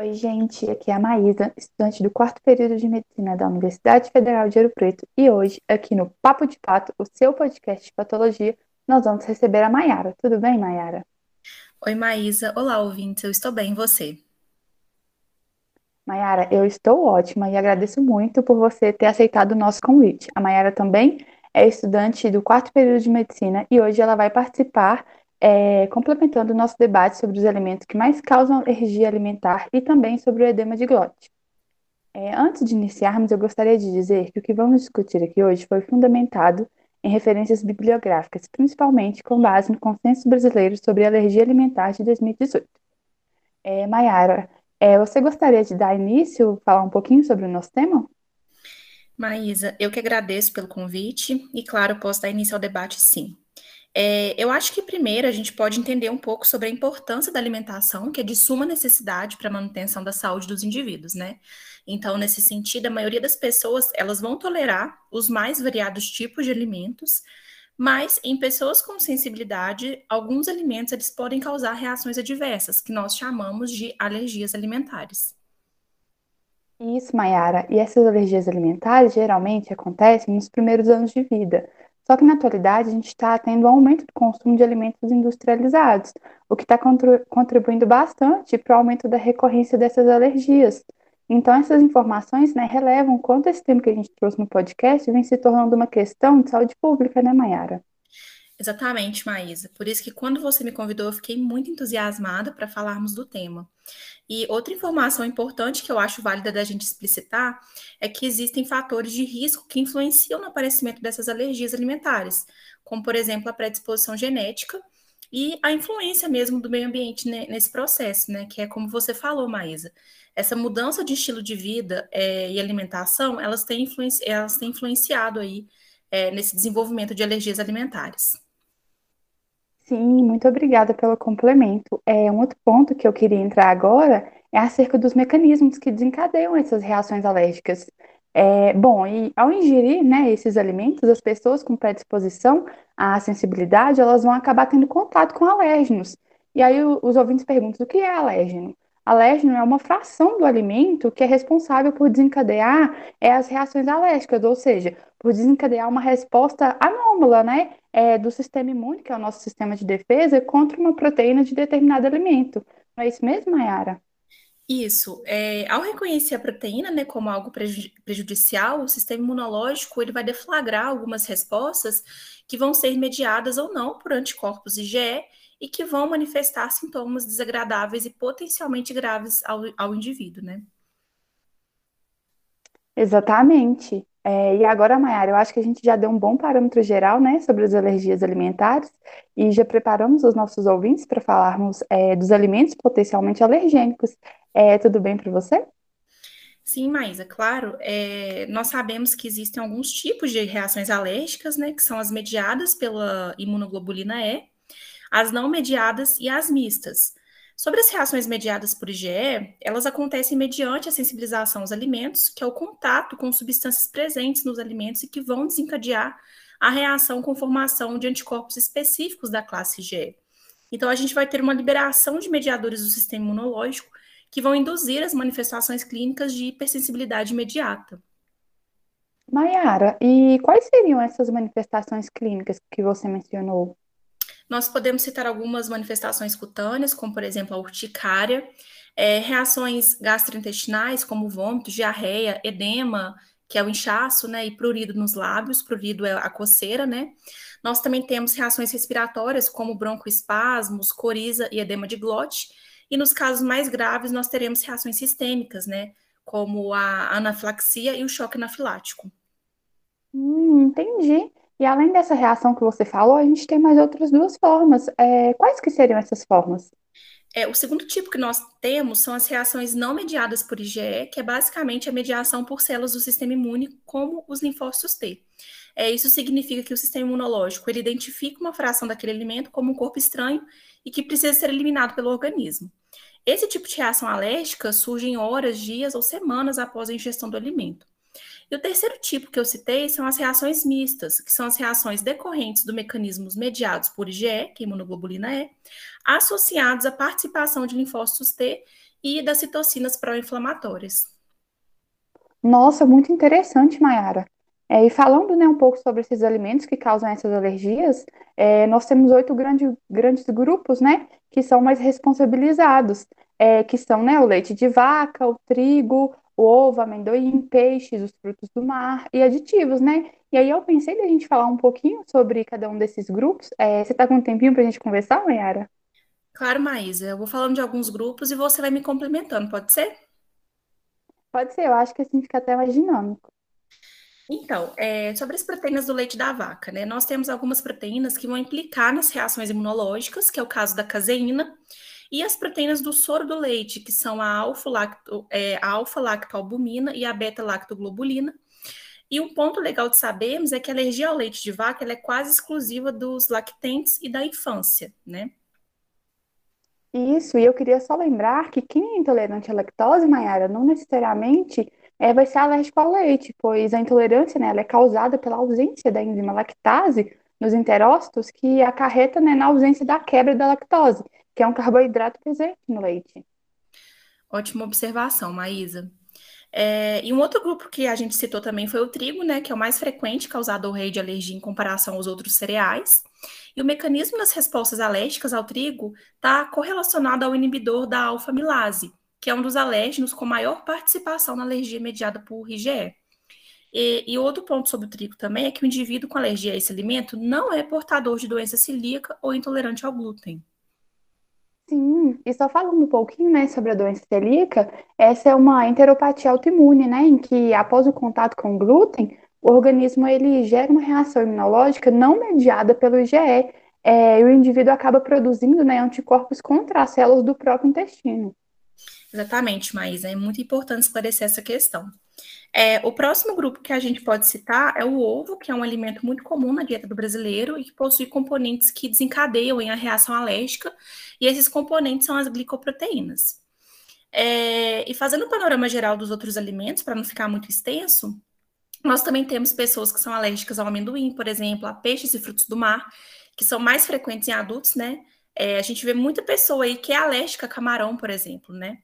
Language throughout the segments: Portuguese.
Oi, gente, aqui é a Maísa, estudante do quarto período de medicina da Universidade Federal de Ouro Preto, e hoje, aqui no Papo de Pato, o seu podcast de patologia, nós vamos receber a Maiara. Tudo bem, Maiara? Oi, Maísa. Olá, ouvintes. Eu estou bem, e você? Maiara, eu estou ótima e agradeço muito por você ter aceitado o nosso convite. A Maiara também é estudante do quarto período de medicina e hoje ela vai participar é, complementando o nosso debate sobre os alimentos que mais causam alergia alimentar e também sobre o edema de glote. É, antes de iniciarmos, eu gostaria de dizer que o que vamos discutir aqui hoje foi fundamentado em referências bibliográficas, principalmente com base no Consenso Brasileiro sobre Alergia Alimentar de 2018. É, Mayara, é, você gostaria de dar início, falar um pouquinho sobre o nosso tema? Maísa, eu que agradeço pelo convite e, claro, posso dar início ao debate sim. É, eu acho que primeiro a gente pode entender um pouco sobre a importância da alimentação, que é de suma necessidade para a manutenção da saúde dos indivíduos, né? Então, nesse sentido, a maioria das pessoas elas vão tolerar os mais variados tipos de alimentos, mas em pessoas com sensibilidade, alguns alimentos eles podem causar reações adversas, que nós chamamos de alergias alimentares. Isso, Mayara. E essas alergias alimentares geralmente acontecem nos primeiros anos de vida só que na atualidade a gente está tendo um aumento do consumo de alimentos industrializados, o que está contribuindo bastante para o aumento da recorrência dessas alergias. Então, essas informações né, relevam quanto esse tema que a gente trouxe no podcast vem se tornando uma questão de saúde pública, né, Mayara? Exatamente, Maísa. Por isso que quando você me convidou, eu fiquei muito entusiasmada para falarmos do tema. E outra informação importante que eu acho válida da gente explicitar é que existem fatores de risco que influenciam no aparecimento dessas alergias alimentares, como, por exemplo, a predisposição genética e a influência mesmo do meio ambiente nesse processo, né? Que é como você falou, Maísa. Essa mudança de estilo de vida é, e alimentação, elas têm, elas têm influenciado aí é, nesse desenvolvimento de alergias alimentares. Sim, muito obrigada pelo complemento. É, um outro ponto que eu queria entrar agora é acerca dos mecanismos que desencadeiam essas reações alérgicas. É, bom, e ao ingerir né, esses alimentos, as pessoas com predisposição à sensibilidade, elas vão acabar tendo contato com alérgenos. E aí os ouvintes perguntam, o que é alérgeno? Alérgeno é uma fração do alimento que é responsável por desencadear é, as reações alérgicas, ou seja, por desencadear uma resposta anômala, né, é, do sistema imune, que é o nosso sistema de defesa, contra uma proteína de determinado alimento. Não é isso mesmo, Mayara? Isso. É, ao reconhecer a proteína né, como algo prejudicial, o sistema imunológico ele vai deflagrar algumas respostas que vão ser mediadas ou não por anticorpos IgE e que vão manifestar sintomas desagradáveis e potencialmente graves ao, ao indivíduo, né? Exatamente. É, e agora, Mayara, eu acho que a gente já deu um bom parâmetro geral, né, sobre as alergias alimentares e já preparamos os nossos ouvintes para falarmos é, dos alimentos potencialmente alergênicos. É, tudo bem para você? Sim, Maísa, claro. É, nós sabemos que existem alguns tipos de reações alérgicas, né, que são as mediadas pela imunoglobulina E, as não mediadas e as mistas. Sobre as reações mediadas por IgE, elas acontecem mediante a sensibilização aos alimentos, que é o contato com substâncias presentes nos alimentos e que vão desencadear a reação com formação de anticorpos específicos da classe IgE. Então, a gente vai ter uma liberação de mediadores do sistema imunológico que vão induzir as manifestações clínicas de hipersensibilidade imediata. Maiara, e quais seriam essas manifestações clínicas que você mencionou? Nós podemos citar algumas manifestações cutâneas, como por exemplo a urticária, é, reações gastrointestinais, como vômito, diarreia, edema, que é o inchaço, né, e prurido nos lábios, prurido é a coceira, né. Nós também temos reações respiratórias, como broncoespasmos, coriza e edema de glote, e nos casos mais graves nós teremos reações sistêmicas, né, como a anafilaxia e o choque anafilático. Hum, entendi. E além dessa reação que você falou, a gente tem mais outras duas formas. É, quais que seriam essas formas? É, o segundo tipo que nós temos são as reações não mediadas por IgE, que é basicamente a mediação por células do sistema imune, como os linfócitos T. É, isso significa que o sistema imunológico ele identifica uma fração daquele alimento como um corpo estranho e que precisa ser eliminado pelo organismo. Esse tipo de reação alérgica surge em horas, dias ou semanas após a ingestão do alimento. E o terceiro tipo que eu citei são as reações mistas, que são as reações decorrentes do mecanismos mediados por IgE, que é imunoglobulina E, associados à participação de linfócitos T e das citocinas pró-inflamatórias. Nossa, muito interessante, Mayara. É, e falando, né, um pouco sobre esses alimentos que causam essas alergias, é, nós temos oito grande, grandes grupos, né, que são mais responsabilizados, é, que são, né, o leite de vaca, o trigo, o ovo, amendoim, peixes, os frutos do mar e aditivos, né? E aí eu pensei da gente falar um pouquinho sobre cada um desses grupos. É, você está com um tempinho para a gente conversar, Mayara? Claro, Maísa. Eu vou falando de alguns grupos e você vai me complementando, pode ser? Pode ser, eu acho que assim fica até mais dinâmico. Então, é, sobre as proteínas do leite da vaca, né? Nós temos algumas proteínas que vão implicar nas reações imunológicas, que é o caso da caseína, e as proteínas do soro do leite, que são a alfa-lactoalbumina é, alfa e a beta-lactoglobulina. E um ponto legal de sabermos é que a alergia ao leite de vaca é quase exclusiva dos lactentes e da infância, né? Isso, e eu queria só lembrar que quem é intolerante à lactose, Mayara, não necessariamente é, vai ser alérgico ao leite, pois a intolerância, né, é causada pela ausência da enzima lactase nos enterócitos, que acarreta, né, na ausência da quebra da lactose, que é um carboidrato presente no leite. Ótima observação, Maísa. É, e um outro grupo que a gente citou também foi o trigo, né, que é o mais frequente causador rei de alergia em comparação aos outros cereais. E o mecanismo das respostas alérgicas ao trigo está correlacionado ao inibidor da alfa-milase, que é um dos alérgenos com maior participação na alergia mediada por IgE. E, e, outro ponto sobre o trigo também é que o indivíduo com alergia a esse alimento não é portador de doença celíaca ou intolerante ao glúten. Sim, e só falando um pouquinho, né, sobre a doença celíaca, essa é uma enteropatia autoimune, né, em que após o contato com o glúten, o organismo ele gera uma reação imunológica não mediada pelo IgE, é, e o indivíduo acaba produzindo, né, anticorpos contra as células do próprio intestino. Exatamente, Maísa, é muito importante esclarecer essa questão. É, o próximo grupo que a gente pode citar é o ovo, que é um alimento muito comum na dieta do brasileiro e que possui componentes que desencadeiam a reação alérgica, e esses componentes são as glicoproteínas. É, e fazendo o panorama geral dos outros alimentos, para não ficar muito extenso, nós também temos pessoas que são alérgicas ao amendoim, por exemplo, a peixes e frutos do mar, que são mais frequentes em adultos, né? É, a gente vê muita pessoa aí que é alérgica a camarão, por exemplo, né?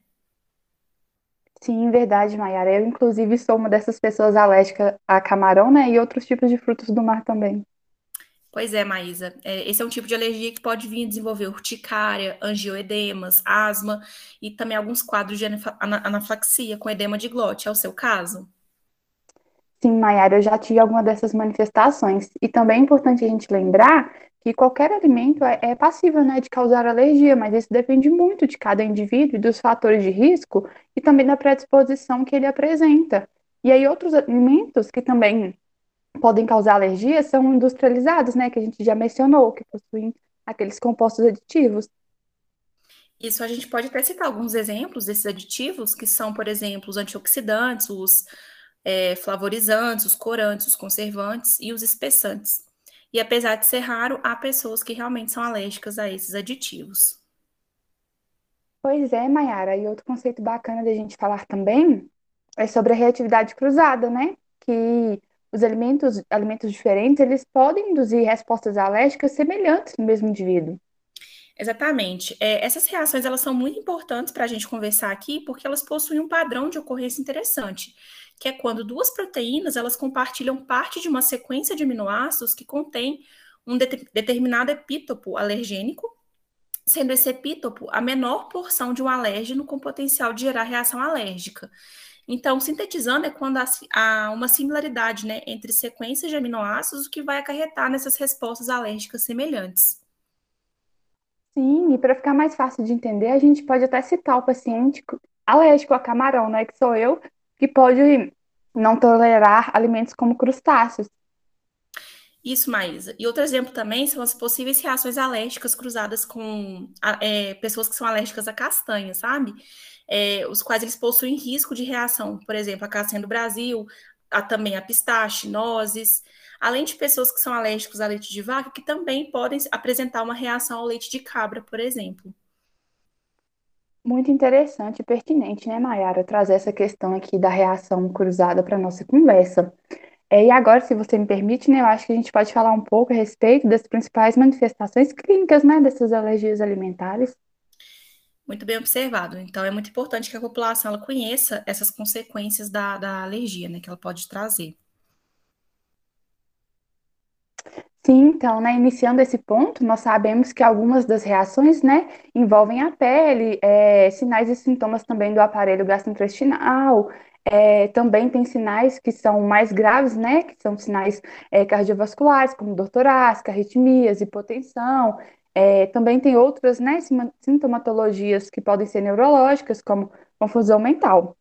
Sim, verdade, Mayara. Eu, inclusive, sou uma dessas pessoas alérgicas a camarão, né? E outros tipos de frutos do mar também. Pois é, Maísa. É, esse é um tipo de alergia que pode vir a desenvolver urticária, angioedemas, asma e também alguns quadros de anafilaxia com edema de glote. É o seu caso? Sim, Mayara, eu já tive alguma dessas manifestações. E também é importante a gente lembrar que qualquer alimento é, é passível, né, de causar alergia, mas isso depende muito de cada indivíduo e dos fatores de risco e também da predisposição que ele apresenta. E aí outros alimentos que também podem causar alergia são industrializados, né, que a gente já mencionou, que possuem aqueles compostos aditivos. Isso a gente pode até citar alguns exemplos desses aditivos, que são, por exemplo, os antioxidantes, os é, flavorizantes, os corantes, os conservantes e os espessantes. E apesar de ser raro, há pessoas que realmente são alérgicas a esses aditivos. Pois é, Mayara. E outro conceito bacana da gente falar também é sobre a reatividade cruzada, né? Que os alimentos, alimentos diferentes, eles podem induzir respostas alérgicas semelhantes no mesmo indivíduo. Exatamente. É, essas reações elas são muito importantes para a gente conversar aqui, porque elas possuem um padrão de ocorrência interessante que é quando duas proteínas elas compartilham parte de uma sequência de aminoácidos que contém um de determinado epítopo alergênico, sendo esse epítopo a menor porção de um alérgeno com potencial de gerar reação alérgica. Então, sintetizando, é quando há uma similaridade né, entre sequências de aminoácidos, o que vai acarretar nessas respostas alérgicas semelhantes. Sim, e para ficar mais fácil de entender, a gente pode até citar o paciente alérgico a camarão, né? Que sou eu, que pode não tolerar alimentos como crustáceos. Isso, Maísa. E outro exemplo também são as possíveis reações alérgicas cruzadas com é, pessoas que são alérgicas a castanha, sabe? É, os quais eles possuem risco de reação, por exemplo, a castanha do Brasil, a, também a pistache, nozes, além de pessoas que são alérgicos a leite de vaca, que também podem apresentar uma reação ao leite de cabra, por exemplo. Muito interessante e pertinente, né, Mayara, trazer essa questão aqui da reação cruzada para a nossa conversa. É, e agora, se você me permite, né, eu acho que a gente pode falar um pouco a respeito das principais manifestações clínicas, né, dessas alergias alimentares. Muito bem observado. Então, é muito importante que a população ela conheça essas consequências da, da alergia, né, que ela pode trazer. Sim, então, né, iniciando esse ponto, nós sabemos que algumas das reações, né, envolvem a pele, é, sinais e sintomas também do aparelho gastrointestinal, é, também tem sinais que são mais graves, né, que são sinais é, cardiovasculares, como dor torácica, arritmias, hipotensão, é, também tem outras, né, sintomatologias que podem ser neurológicas, como confusão mental.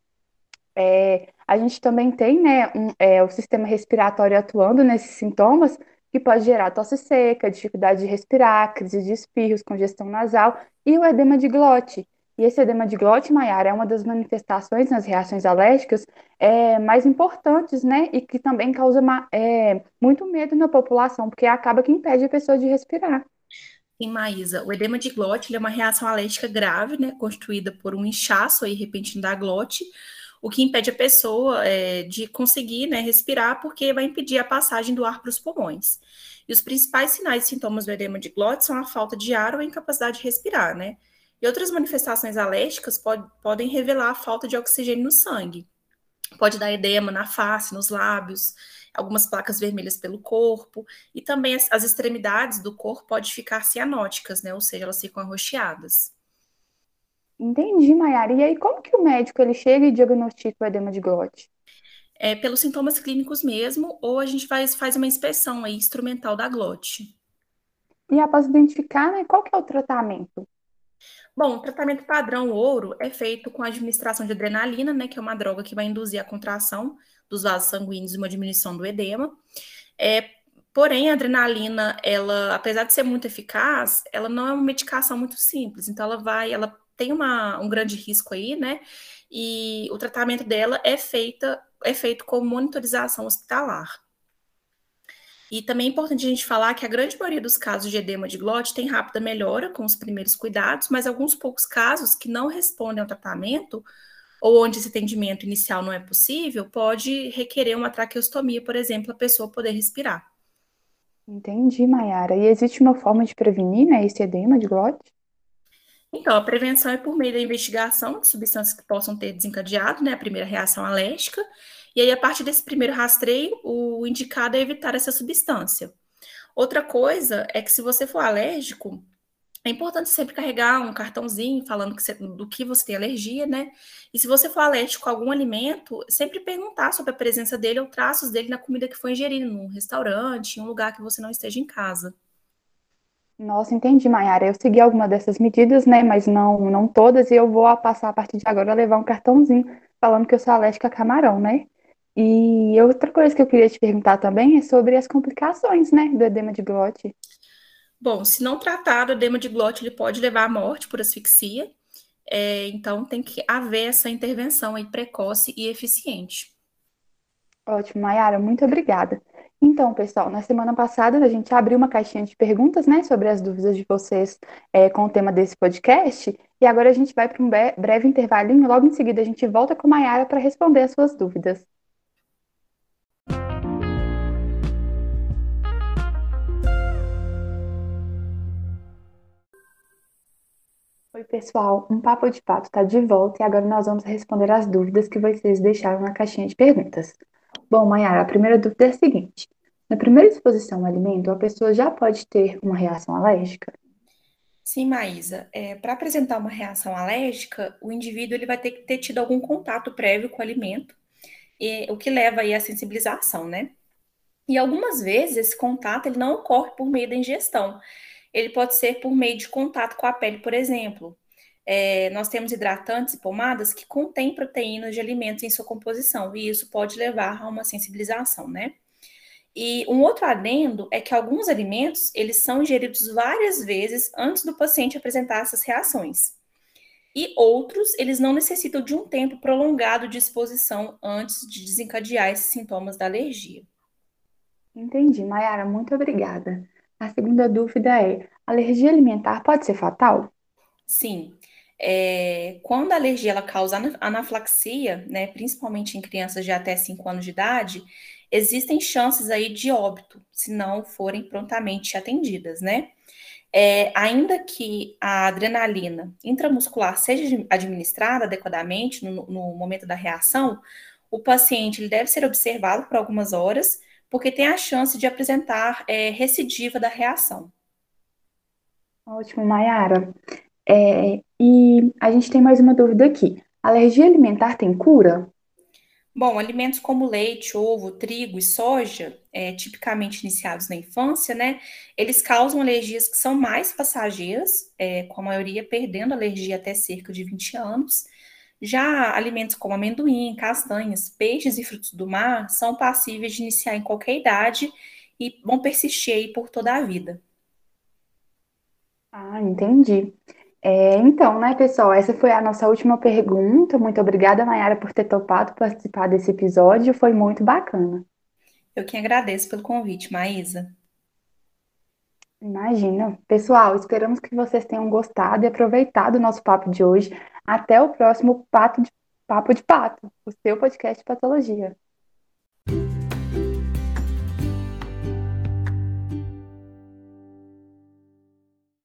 É, a gente também tem, né, um, é, o sistema respiratório atuando nesses sintomas, que pode gerar tosse seca, dificuldade de respirar, crise de espirros, congestão nasal e o edema de glote. E esse edema de glote, Maiara, é uma das manifestações nas reações alérgicas é, mais importantes, né? E que também causa é, muito medo na população, porque acaba que impede a pessoa de respirar. Sim, Maísa, o edema de glote é uma reação alérgica grave, né? Constituída por um inchaço aí repentino da glote, o que impede a pessoa é, de conseguir né, respirar, porque vai impedir a passagem do ar para os pulmões. E os principais sinais e sintomas do edema de glote são a falta de ar ou a incapacidade de respirar, né? E outras manifestações alérgicas pode, podem revelar a falta de oxigênio no sangue. Pode dar edema na face, nos lábios, algumas placas vermelhas pelo corpo, e também as, as extremidades do corpo podem ficar cianóticas, né? Ou seja, elas ficam arroxeadas. Entendi, Mayara. E aí, como que o médico ele chega e diagnostica o edema de glote? É pelos sintomas clínicos mesmo, ou a gente faz, faz uma inspeção aí instrumental da glote. E após identificar, né, qual que é o tratamento? Bom, o tratamento padrão ouro é feito com a administração de adrenalina, né, que é uma droga que vai induzir a contração dos vasos sanguíneos e uma diminuição do edema. É, porém, a adrenalina, ela, apesar de ser muito eficaz, ela não é uma medicação muito simples. Então, ela vai, ela tem uma, um grande risco aí, né? E o tratamento dela é, feita, é feito com monitorização hospitalar. E também é importante a gente falar que a grande maioria dos casos de edema de glote tem rápida melhora com os primeiros cuidados, mas alguns poucos casos que não respondem ao tratamento ou onde esse atendimento inicial não é possível, pode requerer uma traqueostomia, por exemplo, a pessoa poder respirar. Entendi, Mayara. E existe uma forma de prevenir né, esse edema de glote? Então, a prevenção é por meio da investigação de substâncias que possam ter desencadeado né, a primeira reação alérgica, e aí, a partir desse primeiro rastreio, o indicado é evitar essa substância. Outra coisa é que se você for alérgico, é importante sempre carregar um cartãozinho falando que você, do que você tem alergia, né? E se você for alérgico a algum alimento, sempre perguntar sobre a presença dele ou traços dele na comida que foi ingerida, num restaurante, em um lugar que você não esteja em casa. Nossa, entendi, Mayara. Eu segui alguma dessas medidas, né? Mas não, não todas, e eu vou passar a partir de agora a levar um cartãozinho falando que eu sou alérgica a camarão, né? E outra coisa que eu queria te perguntar também é sobre as complicações, né, do edema de glote. Bom, se não tratado, o edema de glote ele pode levar à morte por asfixia, é, então tem que haver essa intervenção aí precoce e eficiente. Ótimo, Mayara, muito obrigada. Então, pessoal, na semana passada a gente abriu uma caixinha de perguntas, né, sobre as dúvidas de vocês é, com o tema desse podcast, e agora a gente vai para um breve intervalinho, logo em seguida a gente volta com a Mayara para responder as suas dúvidas. Oi, pessoal, um Papo de Pato está de volta e agora nós vamos responder as dúvidas que vocês deixaram na caixinha de perguntas. Bom, Mayara, a primeira dúvida é a seguinte: na primeira exposição ao alimento, a pessoa já pode ter uma reação alérgica? Sim, Maísa. É, Para apresentar uma reação alérgica, o indivíduo ele vai ter que ter tido algum contato prévio com o alimento, e, o que leva aí à sensibilização, né? E algumas vezes esse contato ele não ocorre por meio da ingestão. Ele pode ser por meio de contato com a pele, por exemplo. É, nós temos hidratantes e pomadas que contêm proteínas de alimentos em sua composição, e isso pode levar a uma sensibilização, né? E um outro adendo é que alguns alimentos, eles são ingeridos várias vezes antes do paciente apresentar essas reações. E outros, eles não necessitam de um tempo prolongado de exposição antes de desencadear esses sintomas da alergia. Entendi, Mayara, muito obrigada. A segunda dúvida é: alergia alimentar pode ser fatal? Sim. É, quando a alergia ela causa anafilaxia, né, principalmente em crianças de até 5 anos de idade, existem chances aí de óbito, se não forem prontamente atendidas, né? É, ainda que a adrenalina intramuscular seja administrada adequadamente no, no momento da reação, o paciente ele deve ser observado por algumas horas, porque tem a chance de apresentar é, recidiva da reação. Ótimo, Mayara. É, e a gente tem mais uma dúvida aqui. Alergia alimentar tem cura? Bom, alimentos como leite, ovo, trigo e soja, é, tipicamente iniciados na infância, né? Eles causam alergias que são mais passageiras, é, com a maioria perdendo alergia até cerca de 20 anos. Já alimentos como amendoim, castanhas, peixes e frutos do mar são passíveis de iniciar em qualquer idade e vão persistir aí por toda a vida. Ah, entendi. É, então, né, pessoal, essa foi a nossa última pergunta. Muito obrigada, Mayara, por ter topado participar desse episódio. Foi muito bacana. Eu que agradeço pelo convite, Maísa. Imagina. Pessoal, esperamos que vocês tenham gostado e aproveitado o nosso papo de hoje. Até o próximo Papo de Papo, de Pato, o seu podcast de patologia.